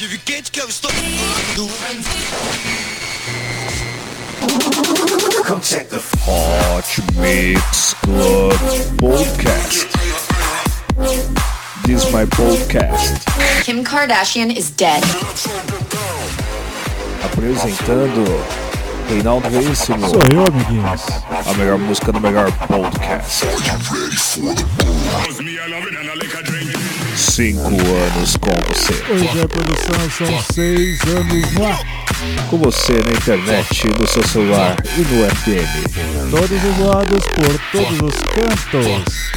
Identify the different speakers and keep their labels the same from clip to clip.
Speaker 1: Certificate que eu estou
Speaker 2: Hot Mix Club Podcast. This is my podcast.
Speaker 3: Kim Kardashian is dead.
Speaker 2: Apresentando Reinaldo Veríssimo.
Speaker 4: Sou eu, amiguinhos.
Speaker 2: A melhor música do melhor podcast. Cinco anos com você.
Speaker 4: Hoje a produção são seis anos no ar.
Speaker 2: Com você na internet, no seu celular e no FM.
Speaker 4: Todos os lados, por todos os cantos.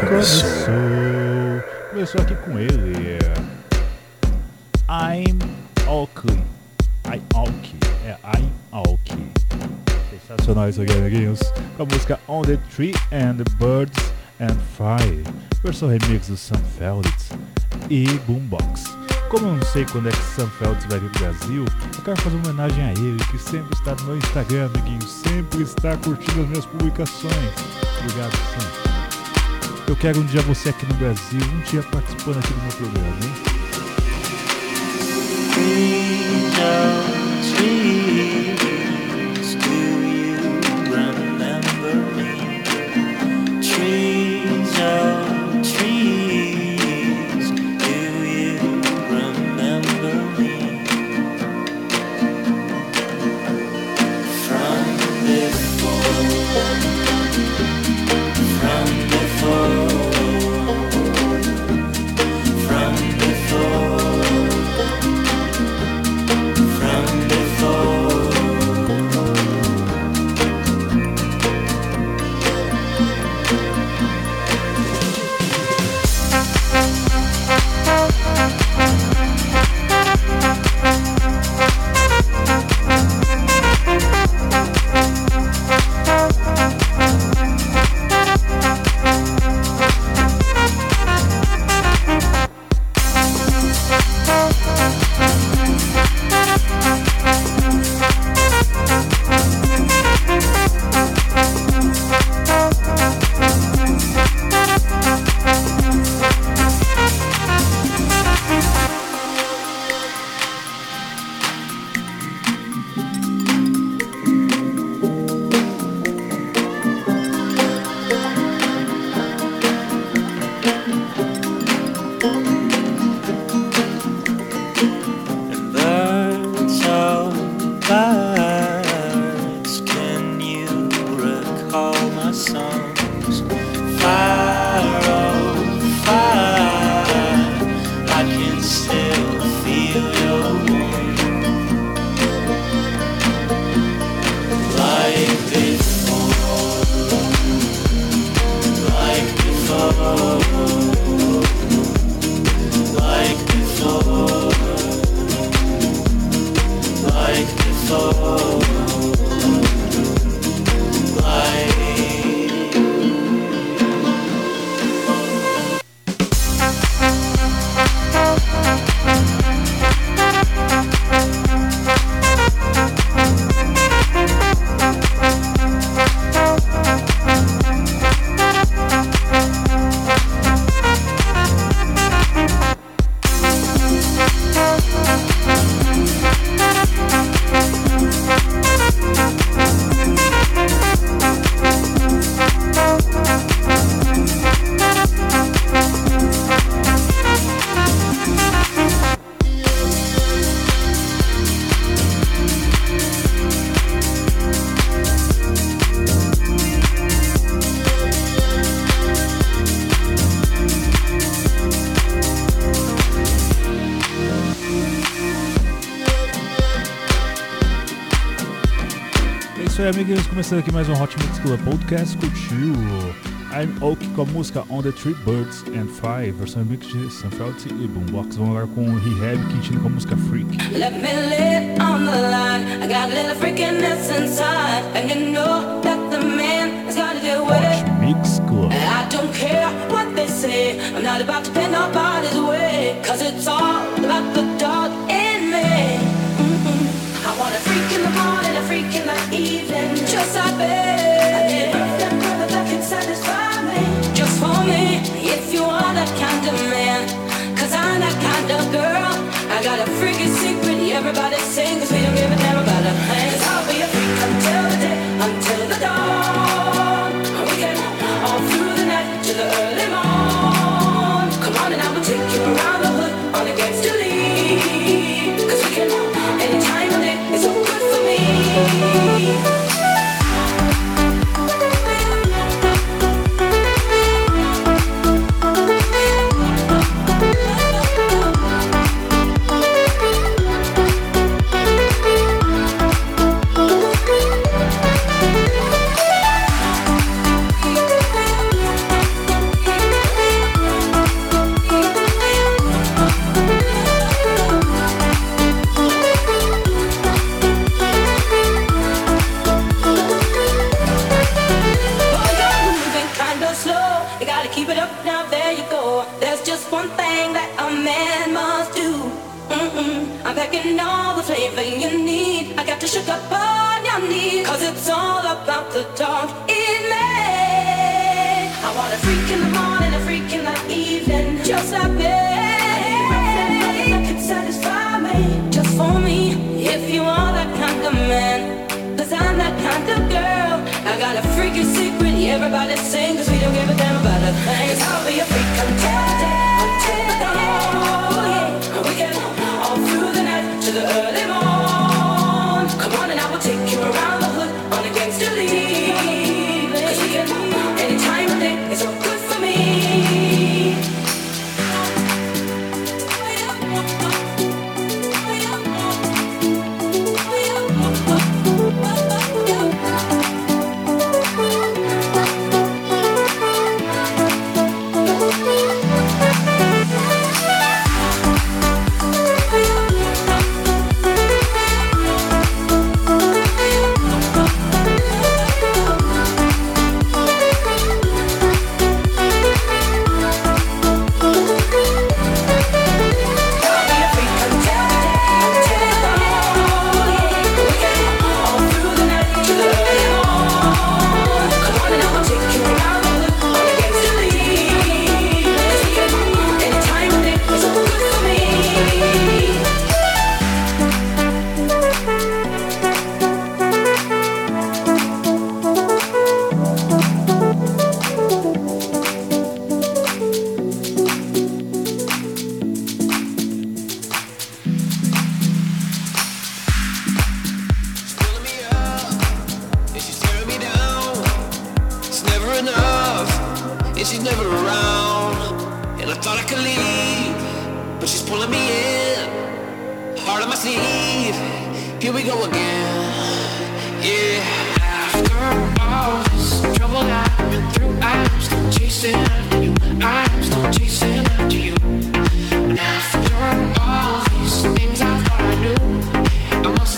Speaker 2: Começou.
Speaker 4: Começou. Aqui com ele. I'm Alki. I'm Alki. É I'm Alki. Sensacional isso aqui, amiguinhos. Com a música On the Tree and the Birds and Fire. Versão remix do Sam Felix e Boombox. Como eu não sei quando é que Sam Felix vai vir pro Brasil, eu quero fazer uma homenagem a ele, que sempre está no meu Instagram, amiguinhos. Sempre está curtindo as minhas publicações. Obrigado, Sam. Eu quero um dia você aqui no Brasil, um dia participando aqui do meu programa, hein?
Speaker 5: You remember me?
Speaker 4: know. Amiguinhos. Começando aqui mais um Hot Mix Club Podcast. Curtiu I'm Oak com a música On the Tree Birds and Fire, versão remix de Sam Feltz e Boombox. Vamos agora com o Rehab Quintino com a música Freak.
Speaker 6: Let me it on the line. I got a little freakiness inside, and you know that the man has got to do with it.
Speaker 4: Hot Mix Club.
Speaker 6: I don't care what they say. I'm not about to pin nobody's way, cause it's all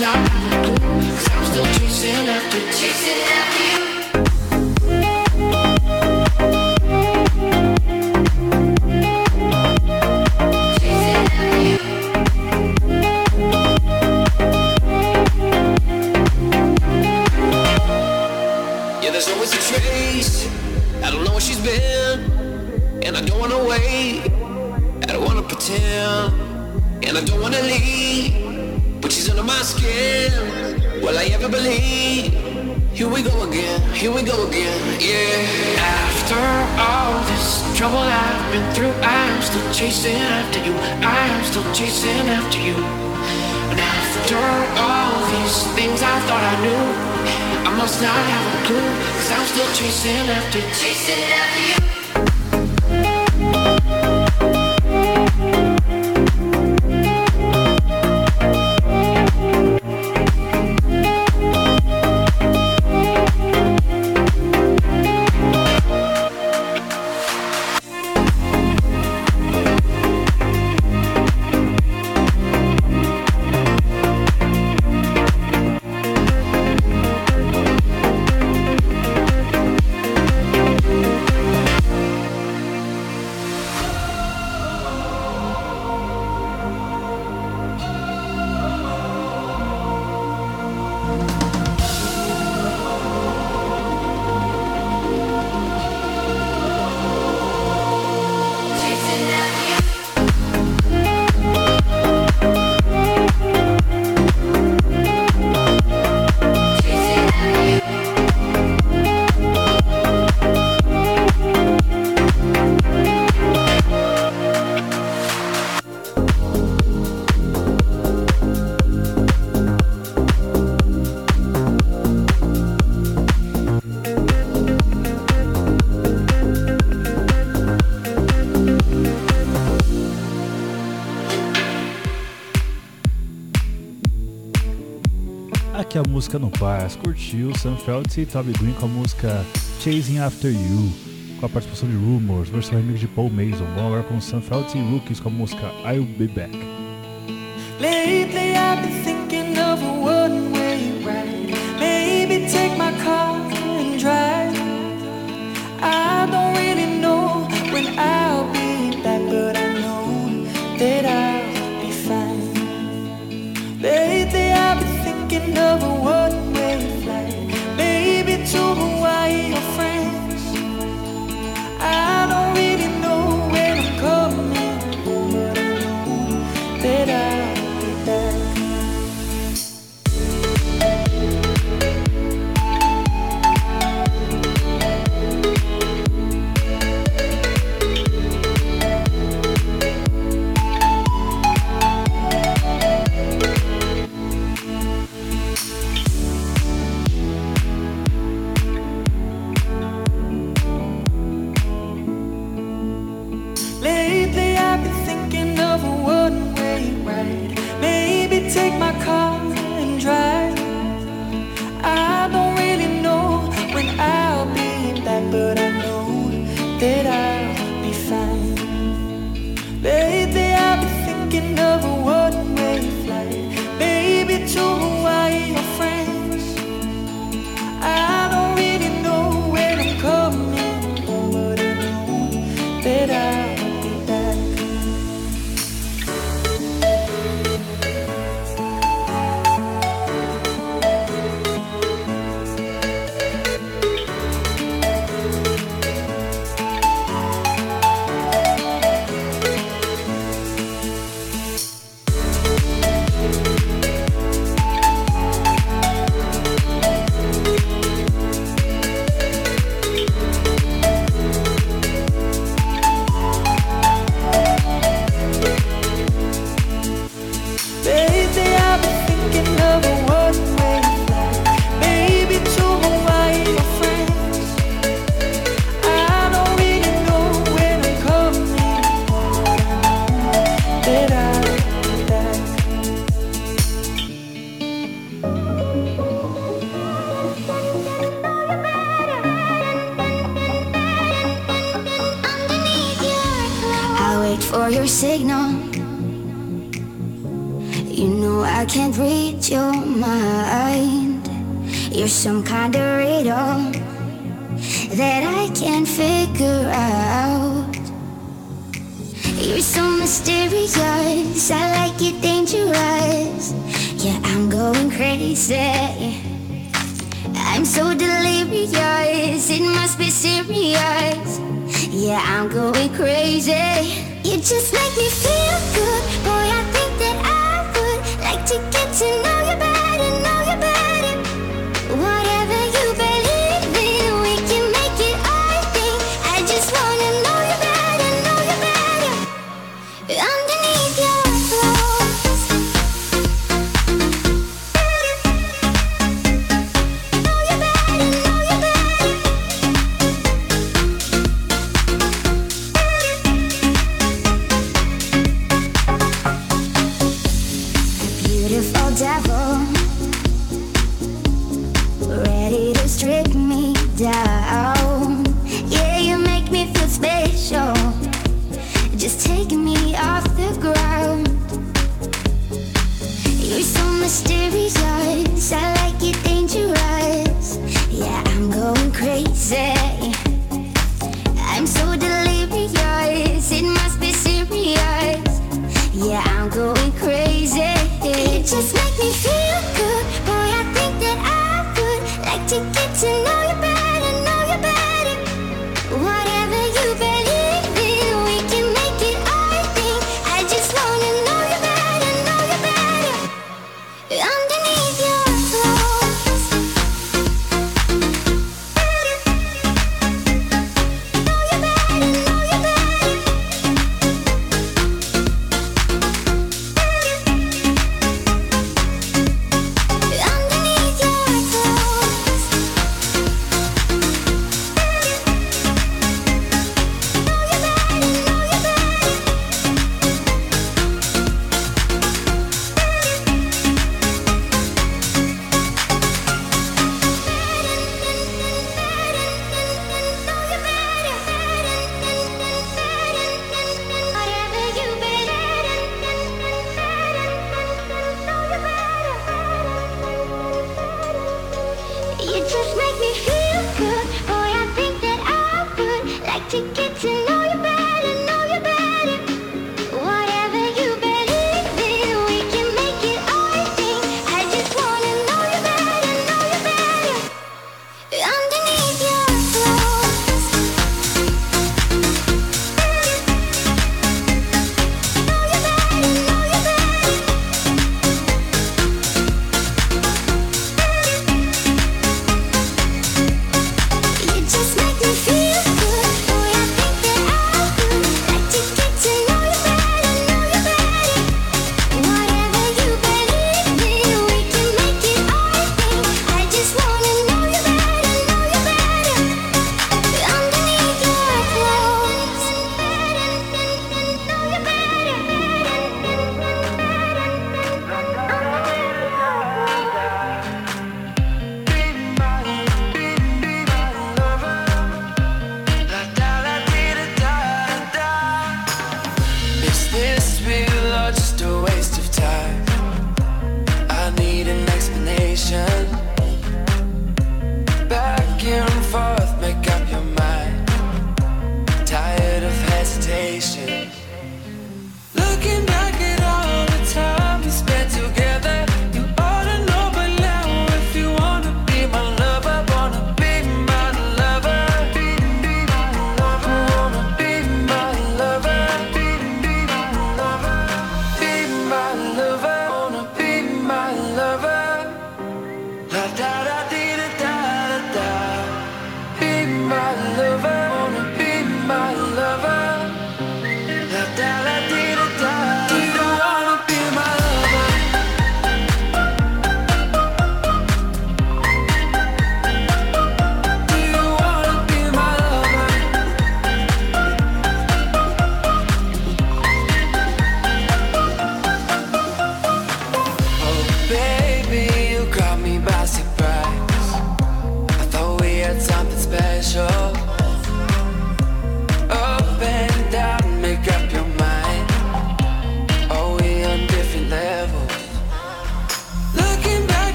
Speaker 7: not. Cause I'm still chasing after, chasing after
Speaker 4: música no Paz, curtiu Sam Feltz e Toby Green com a música Chasing After You, com a participação de Rumors, versão remix de Paul Mason. Vamos agora com Sam Feltz e Rookies com a música I'll Be Back.
Speaker 8: Lately, Lay that I
Speaker 9: can't figure out. You're so mysterious, I like you dangerous. Yeah, I'm going crazy. I'm so delirious, it must be serious. Yeah, I'm going crazy. You just make me feel good, boy. I think that I would like to get to know you better.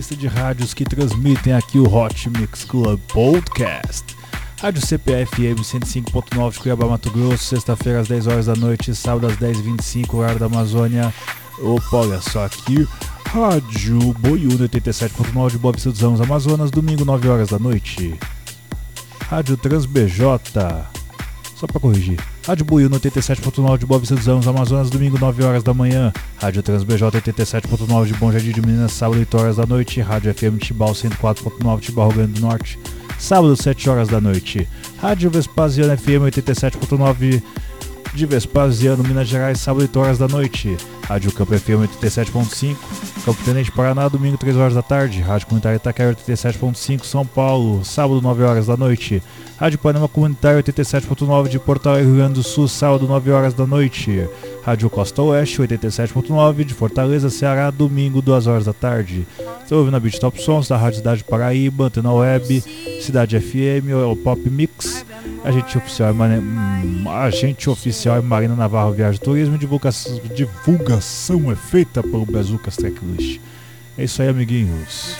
Speaker 4: Lista de rádios que transmitem aqui o Hot Mix Club Podcast. Rádio CPFM 105.9 de Cuiabá, Mato Grosso, sexta-feira às 10 horas da noite, sábado às 10h25, horário da Amazônia. Opa, olha só aqui. Rádio Boiúna 87.9 de Bob Ramos, Amazonas, domingo 9 horas da noite. Rádio BJ, só para corrigir. Rádio Buiúna 87.9 de Boa Vista dos Ramos, Amazonas, domingo 9 horas da manhã. Rádio BJ 87.9 de Bom Jardim de Minas, sábado 8 horas da noite. Rádio FM Tibau 104.9 Tibau, Rio Grande do Norte, sábado 7 horas da noite. Rádio Vespasiano FM 87.9 de Vespasiano, Minas Gerais, sábado 8 horas da noite. Rádio Campo FM 87.5, Campo Tenente Paraná, domingo 3 horas da tarde. Rádio Comunitária Itaquera 87.5, São Paulo, sábado 9 horas da noite. Rádio Panema Comunitário 87.9 de Porto Alegre, Rio Grande do Sul, sábado 9 horas da noite. Rádio Costa Oeste 87.9 de Fortaleza, Ceará, domingo 2 horas da tarde.
Speaker 10: Estou ouvindo a Beat Top Sons da Rádio Cidade Paraíba, Antena Web, Cidade FM, o Pop Mix. Agente oficial é Mane... hum, agente oficial é Marina Navarro Viagem Turismo. Divulgação, divulgação é feita pelo Bezucas Tracklist. É isso aí, amiguinhos.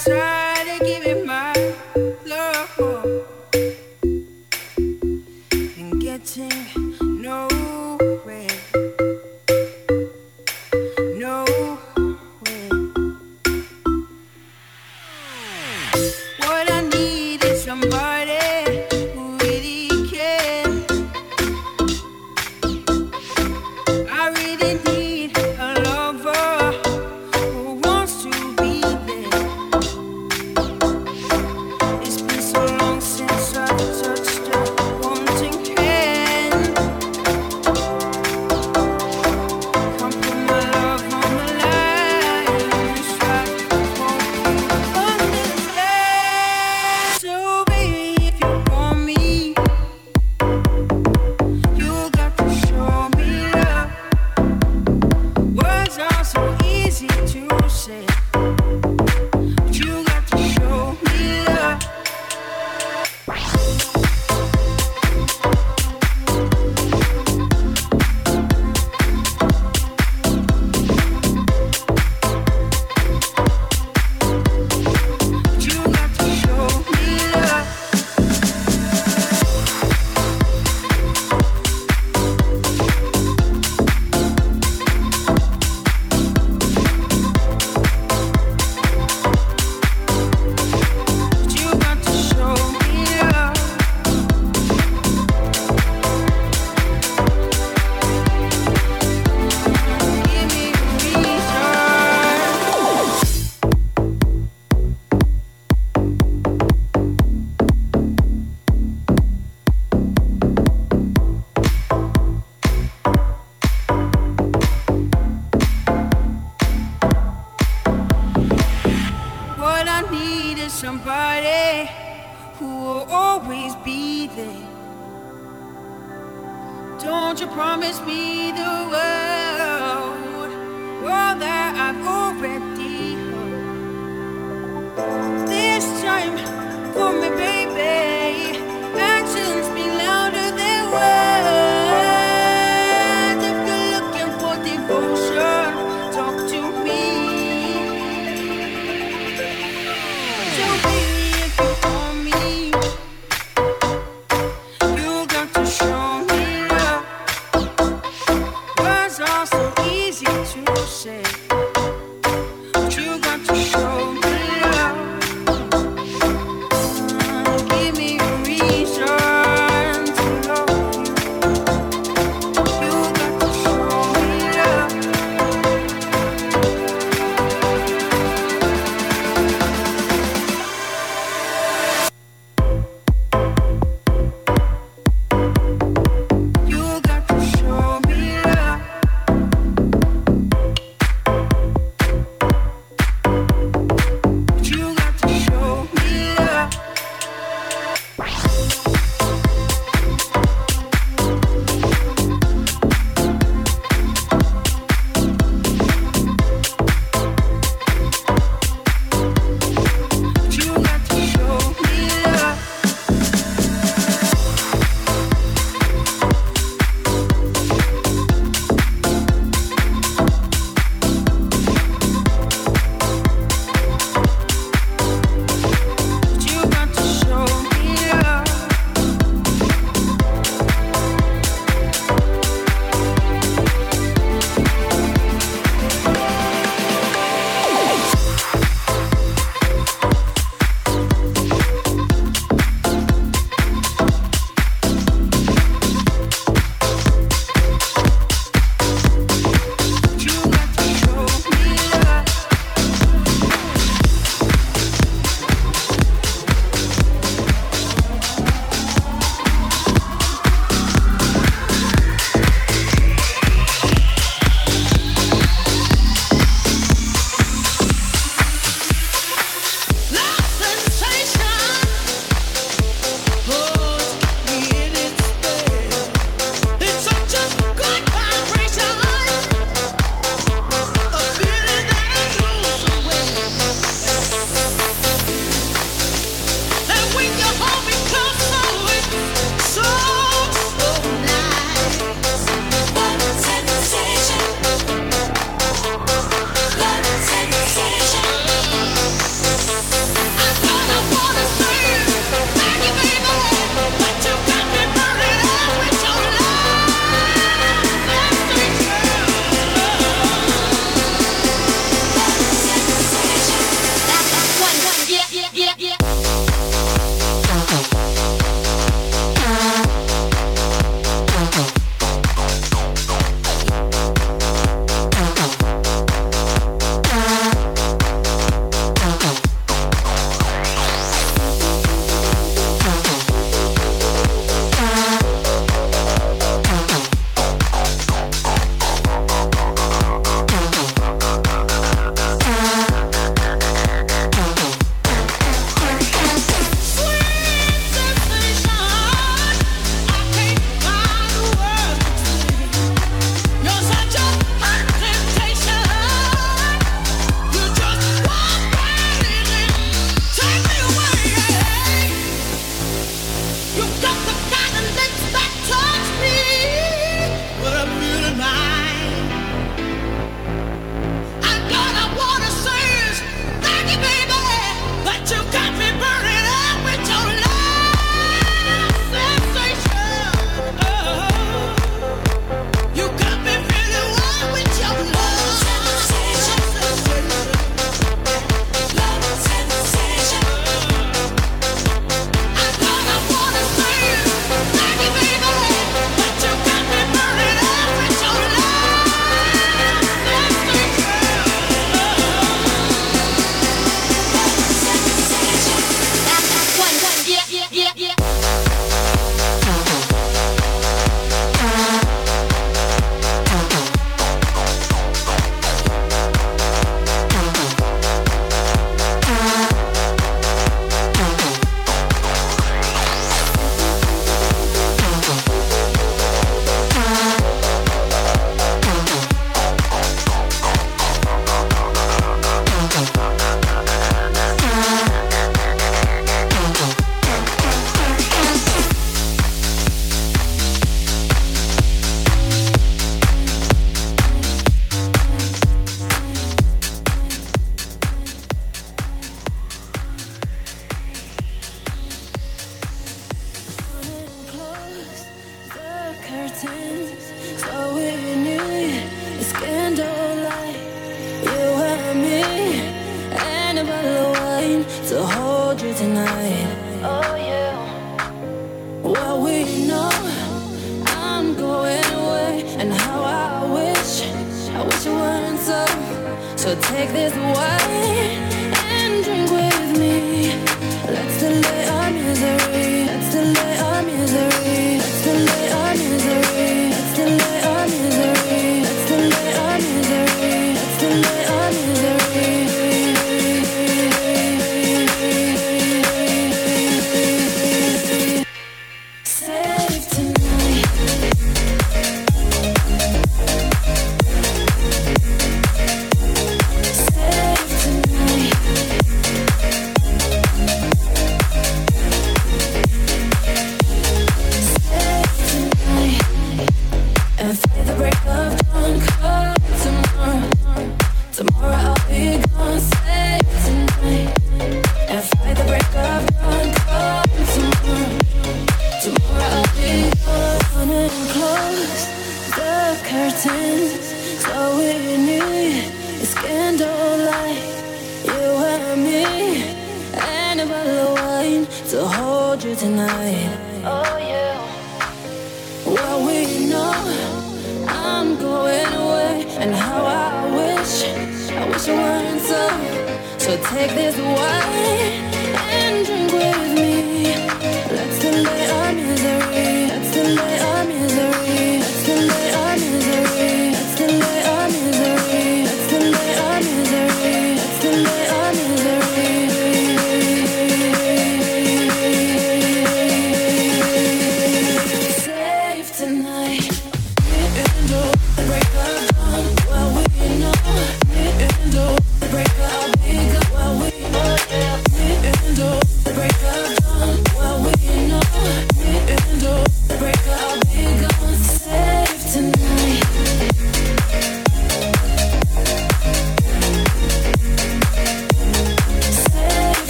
Speaker 11: So
Speaker 12: take this wine and drink with me.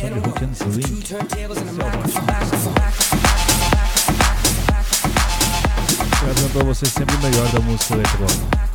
Speaker 7: somebody who can link. Trazendo pra você sempre o melhor da música eletrônica.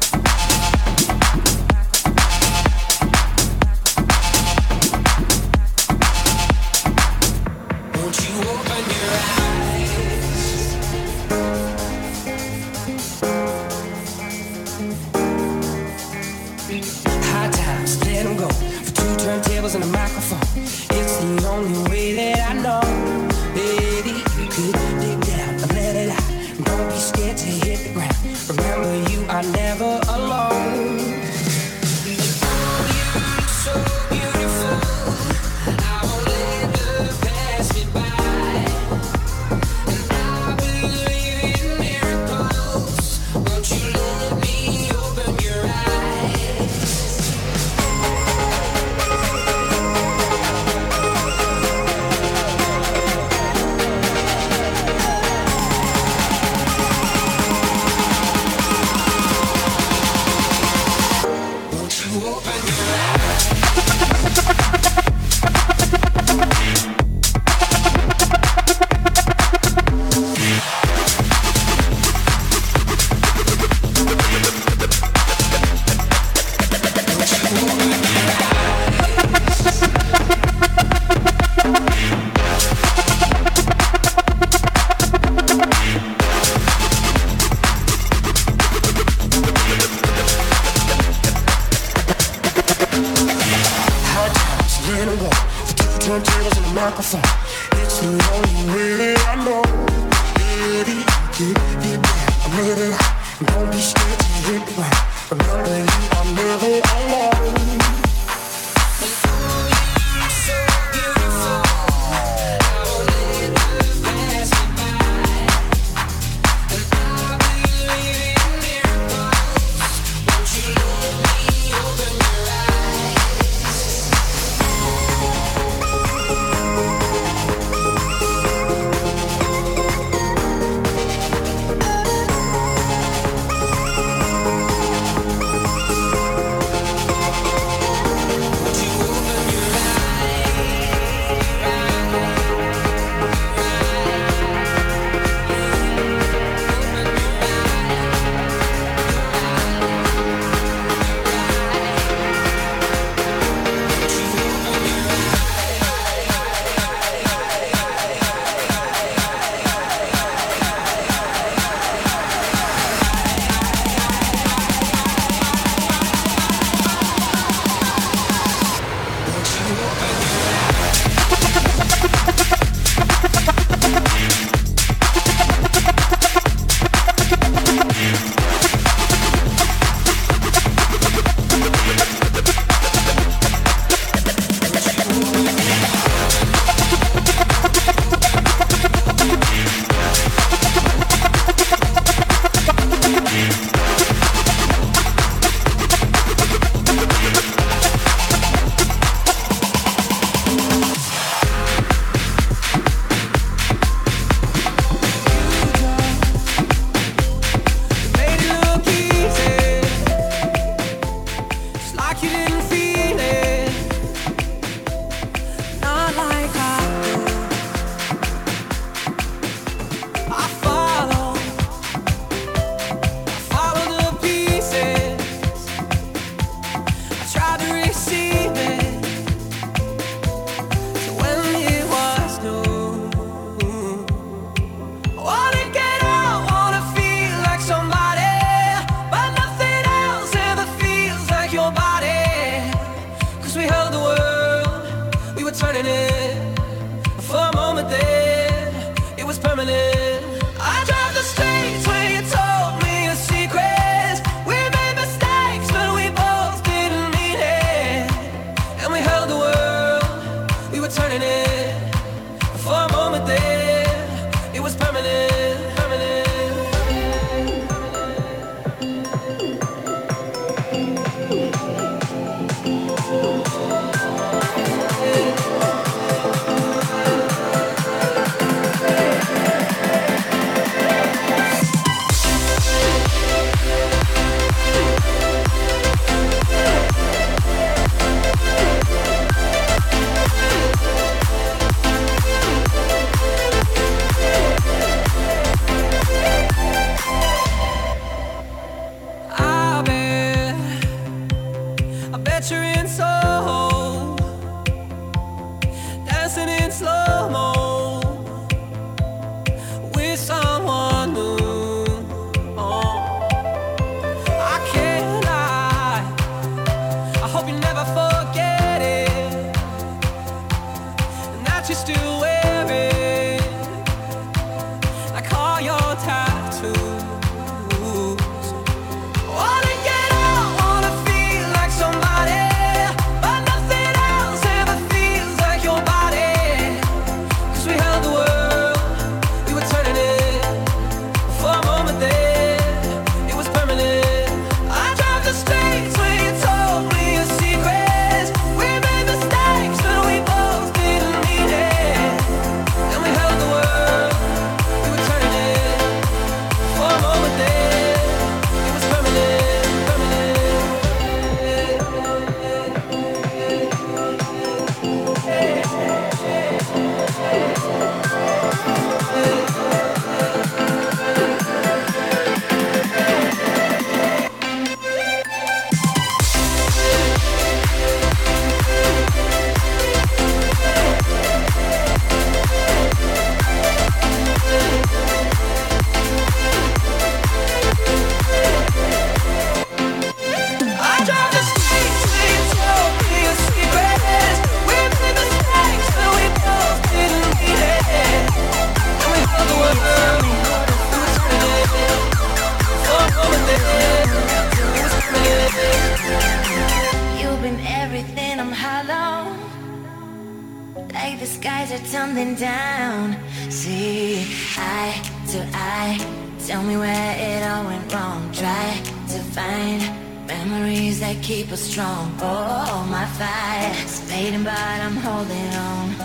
Speaker 12: fading, but I'm holding on.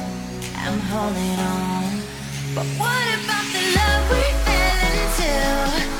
Speaker 12: I'm holding on. But what about the love we fell into?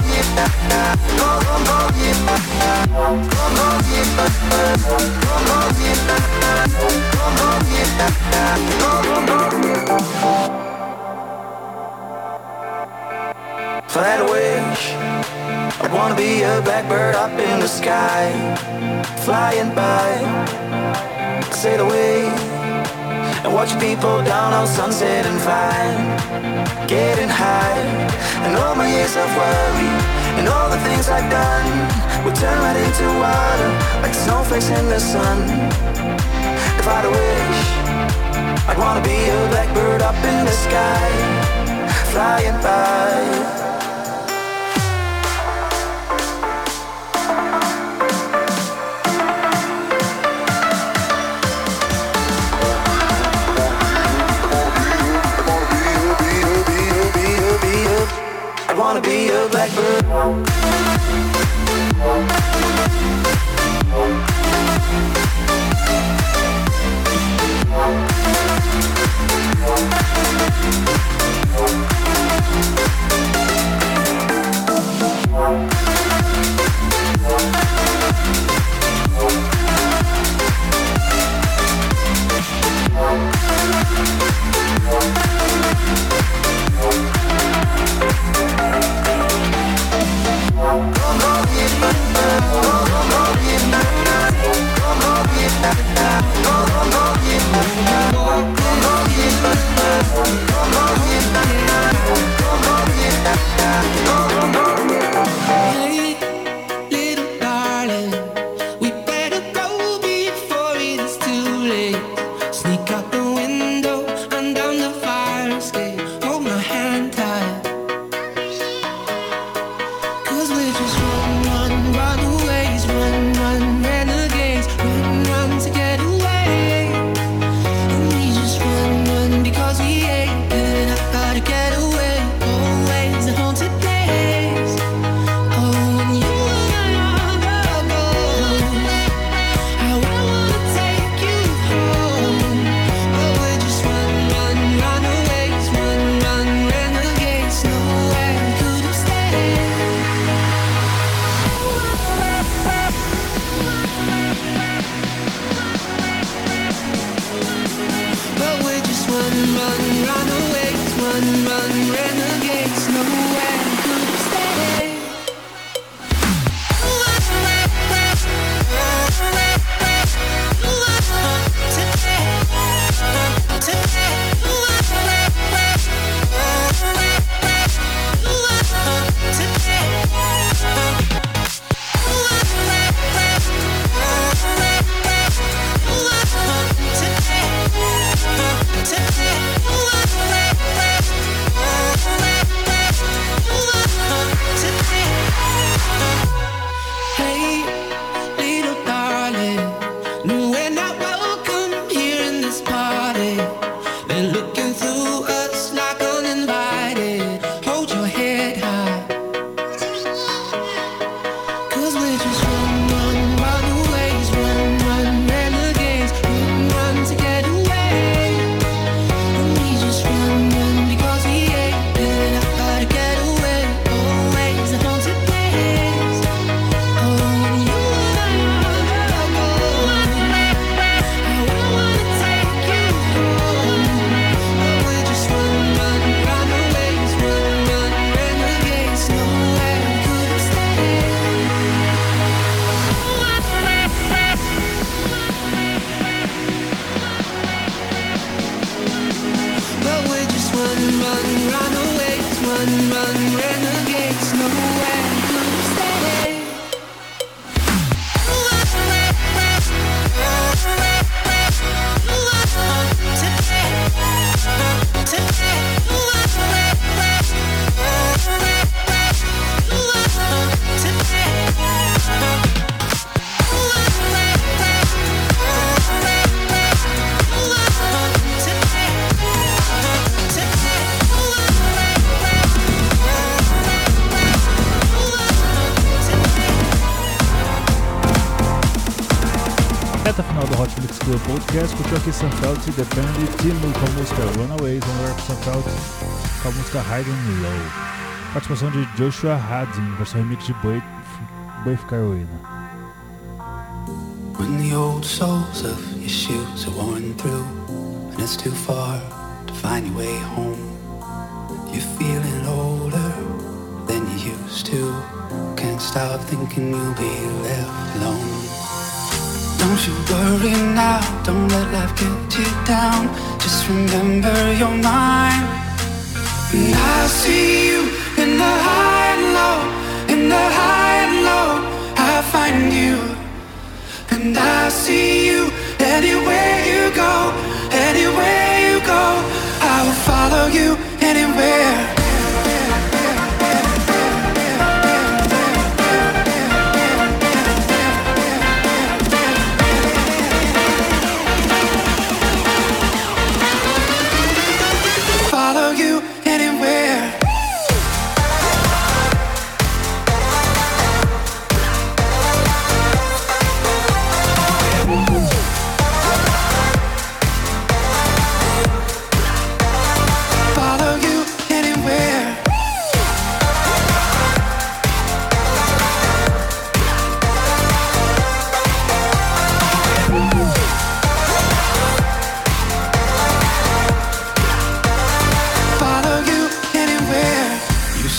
Speaker 13: I a wish, I'd wanna be a blackbird up in the sky, flying by, sail away, and watch people down on sunset and fine, getting high, and all my years of worry, and all the things I've done, will turn right into water, like snowflakes in the sun. If I had a wish, I'd wanna be a blackbird up in the sky, flying by. Wanna be a blackbird.
Speaker 4: Reta final do Hot Mix Club Podcast, curtiu aqui Sunfelt e Depende, Timo com a música Runaways, agora com Sunfelt com a música Hiding Low. Participação de Joshua Haddon, versão remix de Buff Buff Carolina.
Speaker 14: When the old soles of your shoes are worn through and it's too far to find your way home, you're feeling older than you used to. Can't stop thinking you'll be left alone. Don't you worry now, don't let life get you down. Just remember you're mine. And I see you in the high and low, in the high and low. I find you. And I see you anywhere you go, anywhere you go. I will follow you anywhere.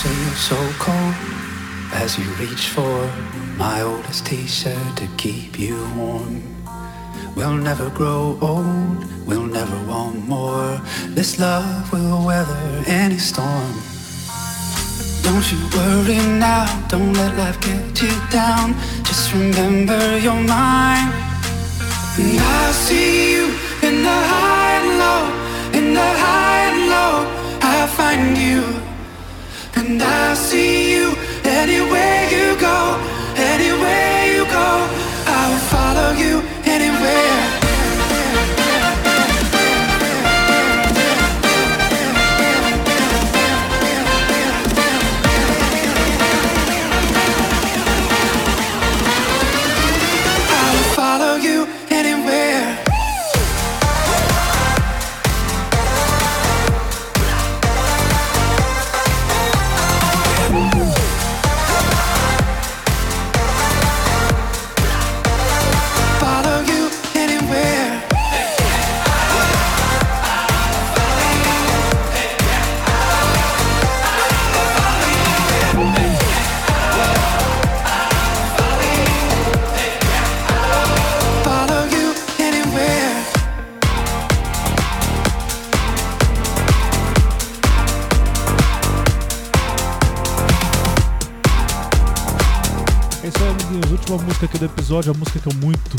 Speaker 14: You so cold as you reach for my oldest t-shirt to keep you warm. We'll never grow old, we'll never want more. This love will weather any storm. Don't you worry now, don't let life get you down. Just remember you're mine. And I see you in the high and low, in the high and low. I find you. And I see you anywhere you go, anywhere you go. I will follow you anywhere.
Speaker 4: Música aqui do episódio, a música que eu muito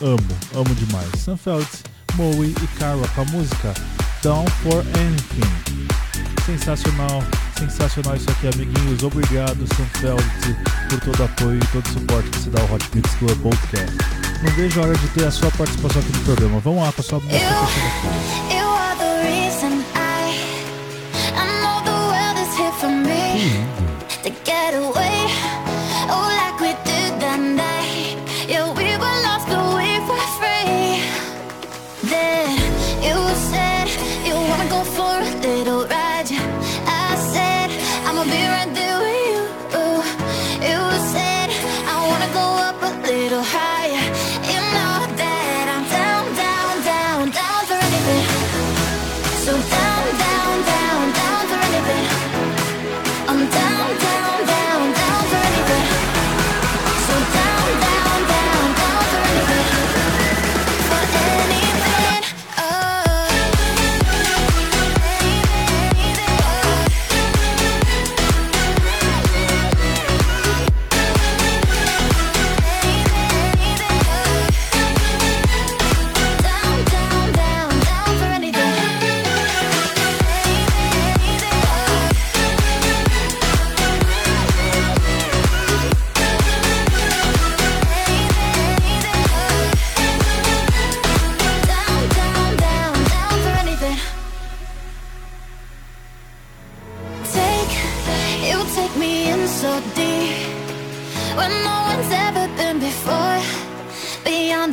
Speaker 4: amo, amo demais. Sunfelt, Moe e Cara com a música Down for Anything. Sensacional, sensacional isso aqui, amiguinhos. Obrigado, Sunfelt, por todo o apoio e todo o suporte que você dá ao Hot Mix Club Podcast. Não vejo a hora de ter a sua participação aqui no programa. Vamos lá com a sua música aqui.
Speaker 12: You are the reason I I know the world is here for me to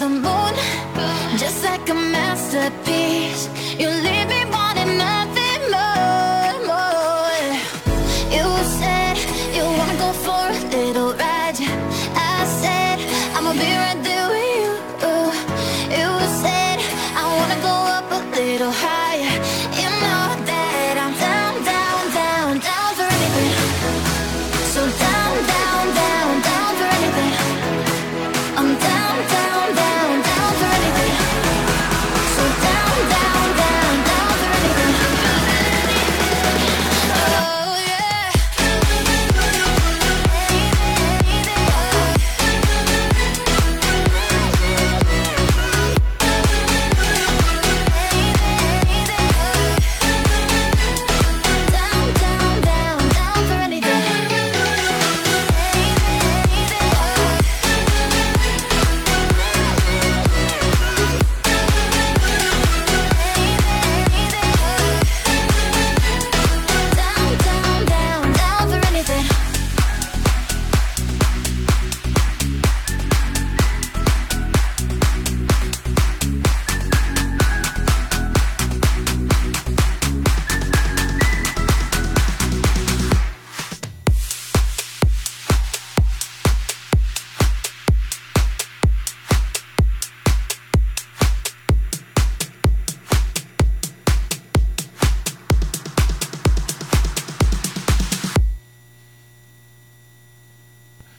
Speaker 12: moon, just like a masterpiece.